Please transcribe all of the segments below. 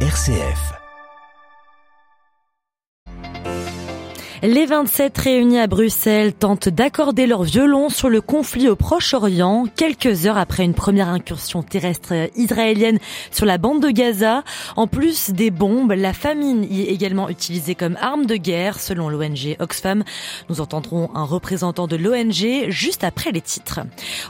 RCF. Les 27 réunis à Bruxelles tentent d'accorder leur violon sur le conflit au Proche-Orient, quelques heures après une première incursion terrestre israélienne sur la bande de Gaza. En plus des bombes, la famine y est également utilisée comme arme de guerre, selon l'ONG Oxfam. Nous entendrons un représentant de l'ONG juste après les titres.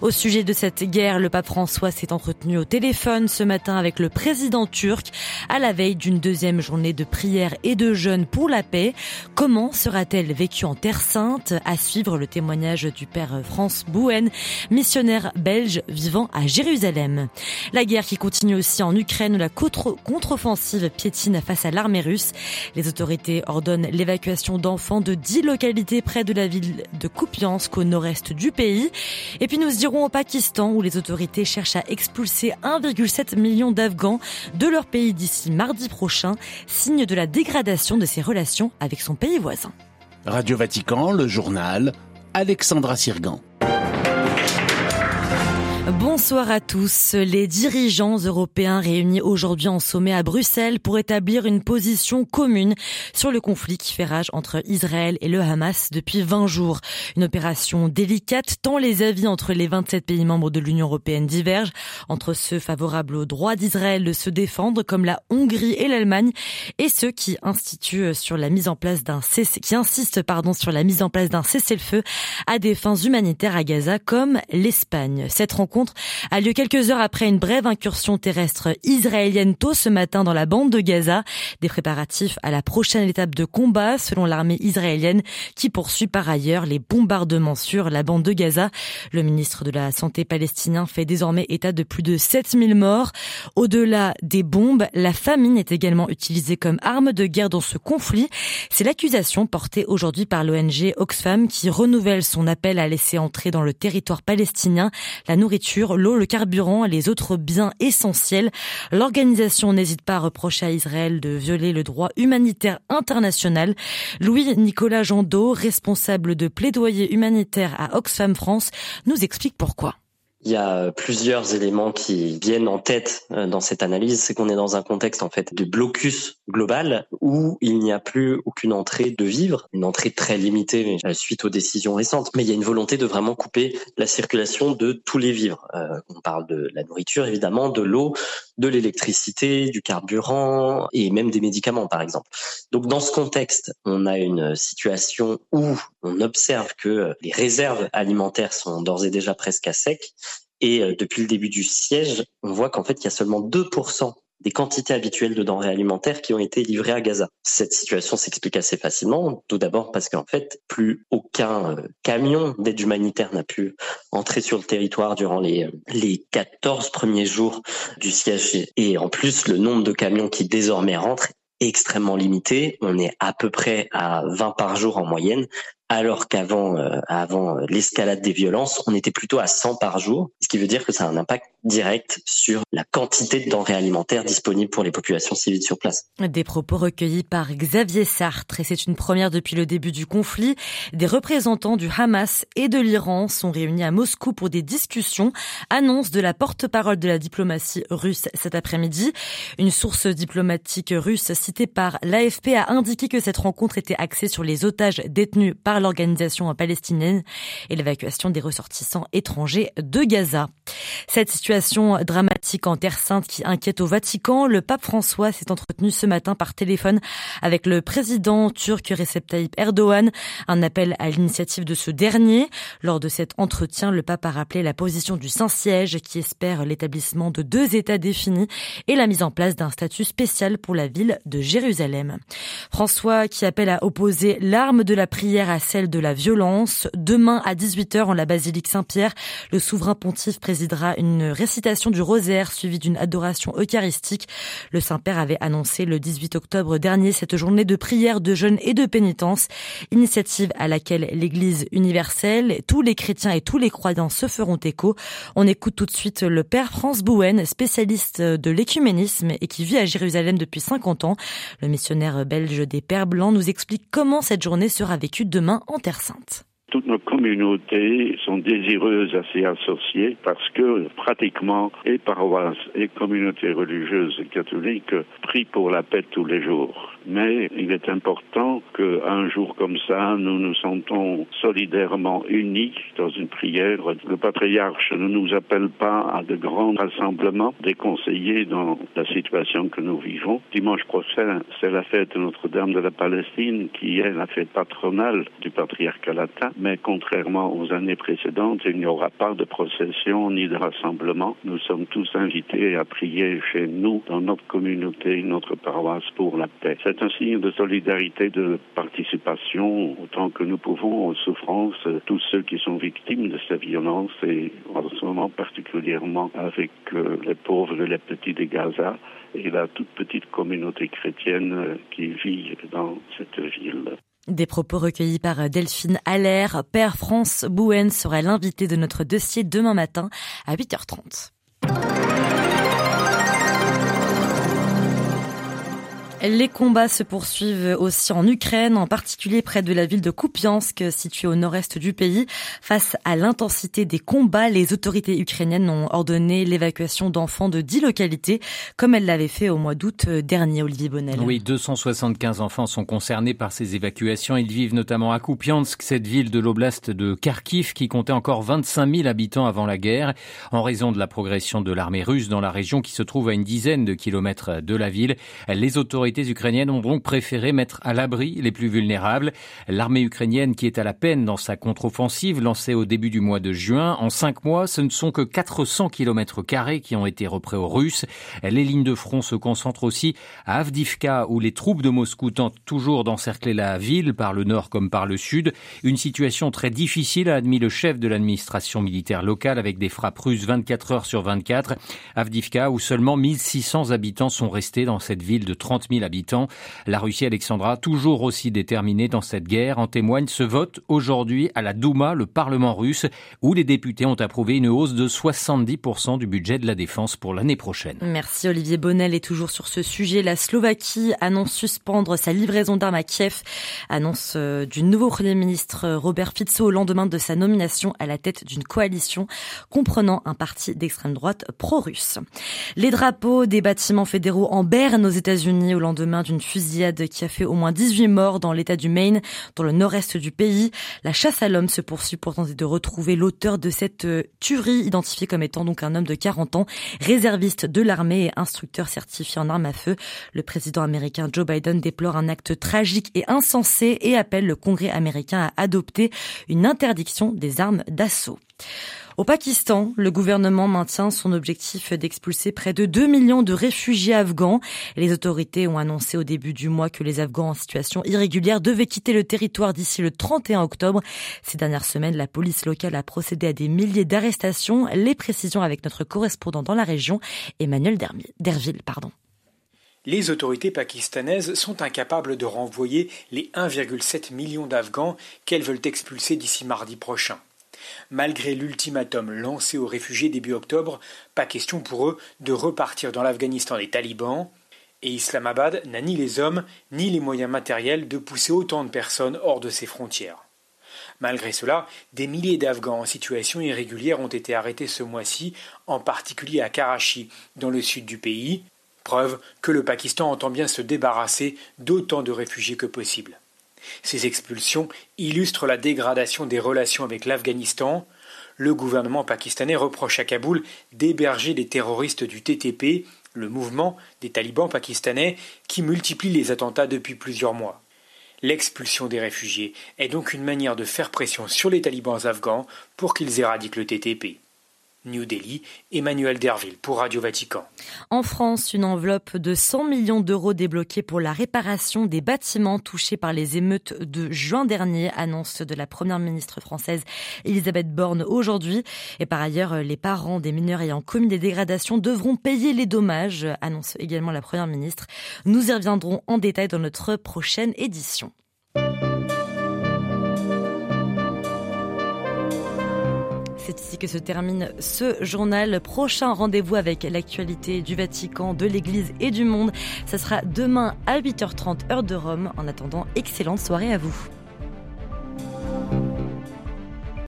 Au sujet de cette guerre, le pape François s'est entretenu au téléphone ce matin avec le président turc à la veille d'une deuxième journée de prière et de jeûne pour la paix. Comment sera a-t-elle vécu en Terre Sainte À suivre le témoignage du père France Bouen, missionnaire belge vivant à Jérusalem. La guerre qui continue aussi en Ukraine, la contre-offensive piétine face à l'armée russe. Les autorités ordonnent l'évacuation d'enfants de 10 localités près de la ville de Kupiansk au nord-est du pays. Et puis nous irons au Pakistan où les autorités cherchent à expulser 1,7 million d'Afghans de leur pays d'ici mardi prochain, signe de la dégradation de ses relations avec son pays voisin. Radio Vatican, le journal, Alexandra Sirgan. Bonsoir à tous. Les dirigeants européens réunis aujourd'hui en sommet à Bruxelles pour établir une position commune sur le conflit qui fait rage entre Israël et le Hamas depuis 20 jours. Une opération délicate tant les avis entre les 27 pays membres de l'Union européenne divergent entre ceux favorables au droit d'Israël de se défendre comme la Hongrie et l'Allemagne et ceux qui instituent sur la mise en place d'un insistent sur la mise en place d'un cessez-le-feu à des fins humanitaires à Gaza comme l'Espagne. Cette a lieu quelques heures après une brève incursion terrestre israélienne tôt ce matin dans la bande de Gaza. Des préparatifs à la prochaine étape de combat selon l'armée israélienne qui poursuit par ailleurs les bombardements sur la bande de Gaza. Le ministre de la Santé palestinien fait désormais état de plus de 7000 morts. Au-delà des bombes, la famine est également utilisée comme arme de guerre dans ce conflit. C'est l'accusation portée aujourd'hui par l'ONG Oxfam qui renouvelle son appel à laisser entrer dans le territoire palestinien la nourriture l'eau, le carburant et les autres biens essentiels. L'organisation n'hésite pas à reprocher à Israël de violer le droit humanitaire international. Louis-Nicolas Jandot, responsable de plaidoyer humanitaire à Oxfam France, nous explique pourquoi. Il y a plusieurs éléments qui viennent en tête euh, dans cette analyse, c'est qu'on est dans un contexte en fait de blocus global où il n'y a plus aucune entrée de vivres, une entrée très limitée euh, suite aux décisions récentes, mais il y a une volonté de vraiment couper la circulation de tous les vivres. Euh, on parle de la nourriture évidemment, de l'eau, de l'électricité, du carburant et même des médicaments par exemple. Donc dans ce contexte, on a une situation où on observe que les réserves alimentaires sont d'ores et déjà presque à sec et euh, depuis le début du siège, on voit qu'en fait, il y a seulement 2% des quantités habituelles de denrées alimentaires qui ont été livrées à Gaza. Cette situation s'explique assez facilement, tout d'abord parce qu'en fait, plus aucun euh, camion d'aide humanitaire n'a pu entrer sur le territoire durant les, euh, les 14 premiers jours du siège. Et en plus, le nombre de camions qui désormais rentrent est extrêmement limité. On est à peu près à 20 par jour en moyenne, alors qu'avant euh, avant l'escalade des violences, on était plutôt à 100 par jour, ce qui veut dire que ça a un impact direct sur la quantité de denrées alimentaires disponibles pour les populations civiles sur place. Des propos recueillis par Xavier Sartre, et c'est une première depuis le début du conflit. Des représentants du Hamas et de l'Iran sont réunis à Moscou pour des discussions, annonce de la porte-parole de la diplomatie russe cet après-midi. Une source diplomatique russe citée par l'AFP a indiqué que cette rencontre était axée sur les otages détenus par l'organisation palestinienne et l'évacuation des ressortissants étrangers de Gaza. Cette situation dramatique en Terre Sainte qui inquiète au Vatican, le pape François s'est entretenu ce matin par téléphone avec le président turc Recep Tayyip Erdogan, un appel à l'initiative de ce dernier. Lors de cet entretien, le pape a rappelé la position du Saint-Siège qui espère l'établissement de deux États définis et la mise en place d'un statut spécial pour la ville de Jérusalem. François qui appelle à opposer l'arme de la prière à celle de la violence. Demain à 18h en la basilique Saint-Pierre, le souverain pontife présidera une récitation du rosaire suivie d'une adoration eucharistique. Le Saint-Père avait annoncé le 18 octobre dernier cette journée de prière, de jeûne et de pénitence, initiative à laquelle l'Église universelle, tous les chrétiens et tous les croyants se feront écho. On écoute tout de suite le Père France Bouen, spécialiste de l'écuménisme et qui vit à Jérusalem depuis 50 ans. Le missionnaire belge des Pères Blancs nous explique comment cette journée sera vécue demain en Terre Sainte. Toutes nos communautés sont désireuses à s'y associer parce que pratiquement et paroisses et communautés religieuses catholiques prient pour la paix tous les jours. Mais il est important qu'un jour comme ça, nous nous sentons solidairement unis dans une prière. Le patriarche ne nous appelle pas à de grands rassemblements déconseillés dans la situation que nous vivons. Dimanche prochain, c'est la fête Notre-Dame de la Palestine qui est la fête patronale du patriarcat latin. Mais contrairement aux années précédentes, il n'y aura pas de procession ni de rassemblement. Nous sommes tous invités à prier chez nous, dans notre communauté, notre paroisse pour la paix c'est un signe de solidarité, de participation, autant que nous pouvons aux souffrances tous ceux qui sont victimes de ces violences et en ce moment particulièrement avec euh, les pauvres et les petits de Gaza et la toute petite communauté chrétienne euh, qui vit dans cette ville. Des propos recueillis par Delphine Allaire. Père France Bouen sera l'invité de notre dossier demain matin à 8h30. Les combats se poursuivent aussi en Ukraine, en particulier près de la ville de Kupiansk, située au nord-est du pays. Face à l'intensité des combats, les autorités ukrainiennes ont ordonné l'évacuation d'enfants de 10 localités, comme elles l'avaient fait au mois d'août dernier, Olivier Bonnel. Oui, 275 enfants sont concernés par ces évacuations. Ils vivent notamment à Kupiansk, cette ville de l'oblast de Kharkiv qui comptait encore 25 000 habitants avant la guerre, en raison de la progression de l'armée russe dans la région qui se trouve à une dizaine de kilomètres de la ville. Les autorités autorités ukrainiennes ont donc préféré mettre à l'abri les plus vulnérables. L'armée ukrainienne qui est à la peine dans sa contre-offensive lancée au début du mois de juin, en cinq mois, ce ne sont que 400 km carrés qui ont été repris aux Russes. Les lignes de front se concentrent aussi à Avdivka où les troupes de Moscou tentent toujours d'encercler la ville par le nord comme par le sud. Une situation très difficile a admis le chef de l'administration militaire locale avec des frappes russes 24 heures sur 24. Avdivka où seulement 1600 habitants sont restés dans cette ville de 30 000 habitants. La Russie, Alexandra, toujours aussi déterminée dans cette guerre, en témoigne ce vote aujourd'hui à la Douma, le Parlement russe, où les députés ont approuvé une hausse de 70% du budget de la défense pour l'année prochaine. Merci Olivier Bonnel. Et toujours sur ce sujet, la Slovaquie annonce suspendre sa livraison d'armes à Kiev. Annonce euh, du nouveau Premier ministre Robert Fico au lendemain de sa nomination à la tête d'une coalition comprenant un parti d'extrême droite pro-russe. Les drapeaux des bâtiments fédéraux en Berne aux États-Unis au lendemain d'une fusillade qui a fait au moins 18 morts dans l'état du Maine, dans le nord-est du pays. La chasse à l'homme se poursuit pour tenter de retrouver l'auteur de cette euh, tuerie, identifié comme étant donc un homme de 40 ans, réserviste de l'armée et instructeur certifié en armes à feu. Le président américain Joe Biden déplore un acte tragique et insensé et appelle le Congrès américain à adopter une interdiction des armes d'assaut. Au Pakistan, le gouvernement maintient son objectif d'expulser près de 2 millions de réfugiés afghans. Les autorités ont annoncé au début du mois que les Afghans en situation irrégulière devaient quitter le territoire d'ici le 31 octobre. Ces dernières semaines, la police locale a procédé à des milliers d'arrestations. Les précisions avec notre correspondant dans la région, Emmanuel Derville. Pardon. Les autorités pakistanaises sont incapables de renvoyer les 1,7 million d'Afghans qu'elles veulent expulser d'ici mardi prochain. Malgré l'ultimatum lancé aux réfugiés début octobre, pas question pour eux de repartir dans l'Afghanistan des talibans, et Islamabad n'a ni les hommes ni les moyens matériels de pousser autant de personnes hors de ses frontières. Malgré cela, des milliers d'Afghans en situation irrégulière ont été arrêtés ce mois-ci, en particulier à Karachi, dans le sud du pays, preuve que le Pakistan entend bien se débarrasser d'autant de réfugiés que possible. Ces expulsions illustrent la dégradation des relations avec l'Afghanistan. Le gouvernement pakistanais reproche à Kaboul d'héberger les terroristes du TTP, le mouvement des talibans pakistanais qui multiplie les attentats depuis plusieurs mois. L'expulsion des réfugiés est donc une manière de faire pression sur les talibans afghans pour qu'ils éradiquent le TTP. New Delhi, Emmanuel Derville pour Radio Vatican. En France, une enveloppe de 100 millions d'euros débloquée pour la réparation des bâtiments touchés par les émeutes de juin dernier, annonce de la première ministre française Elisabeth Borne aujourd'hui. Et par ailleurs, les parents des mineurs ayant commis des dégradations devront payer les dommages, annonce également la première ministre. Nous y reviendrons en détail dans notre prochaine édition. Que se termine ce journal. Prochain rendez-vous avec l'actualité du Vatican, de l'Église et du monde. Ce sera demain à 8h30 heure de Rome. En attendant, excellente soirée à vous.